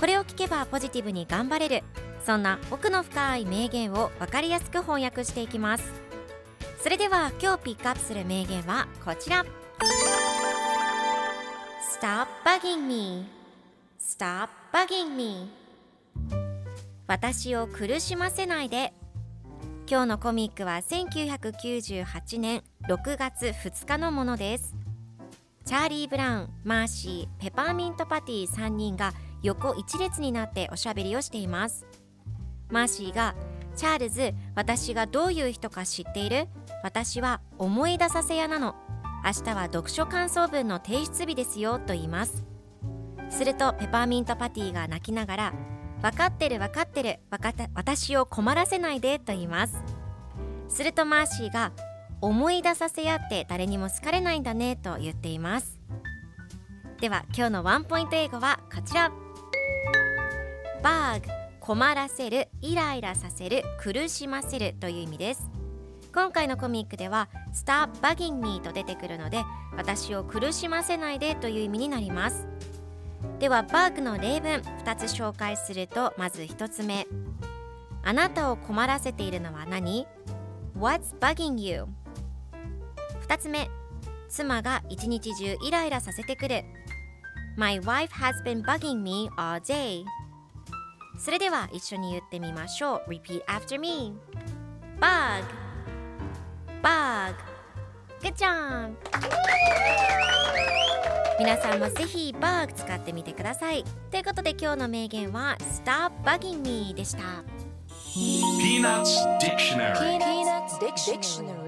これを聞けばポジティブに頑張れる。そんな奥の深い名言を分かりやすく翻訳していきます。それでは今日ピックアップする名言はこちら。Stop bugging me. Stop bugging me. 私を苦しませないで。今日のコミックは1998年6月2日のものです。チャーリー・ブラウン、マーシー、ペパーミント・パティ3人が横一列になっておしゃべりをしています。マーシーがチャールズ、私がどういう人か知っている？私は思い出させ屋なの。明日は読書感想文の提出日ですよと言います。するとペパーミント・パティが泣きながら分かってる分かってるわかった私を困らせないでと言います。するとマーシーが思い出させ合って誰にも好かれないんだねと言っています。では今日のワンポイント英語はこちら。バーグ困らせるイライラさせる苦しませるという意味です。今回のコミックでは Stop bugging me と出てくるので私を苦しませないでという意味になります。ではバーグの例文2つ紹介するとまず1つ目。あなたを困らせているのは何？What's bugging you? 2つ目妻が一日中イライラさせてくる My wife has been bugging me all day それでは一緒に言ってみましょう Repeat after me Bug Bug Good job 皆さんもぜひ Bug 使ってみてくださいということで今日の名言は Stop bugging me でした Peanuts Dictionary Peanuts Dictionary.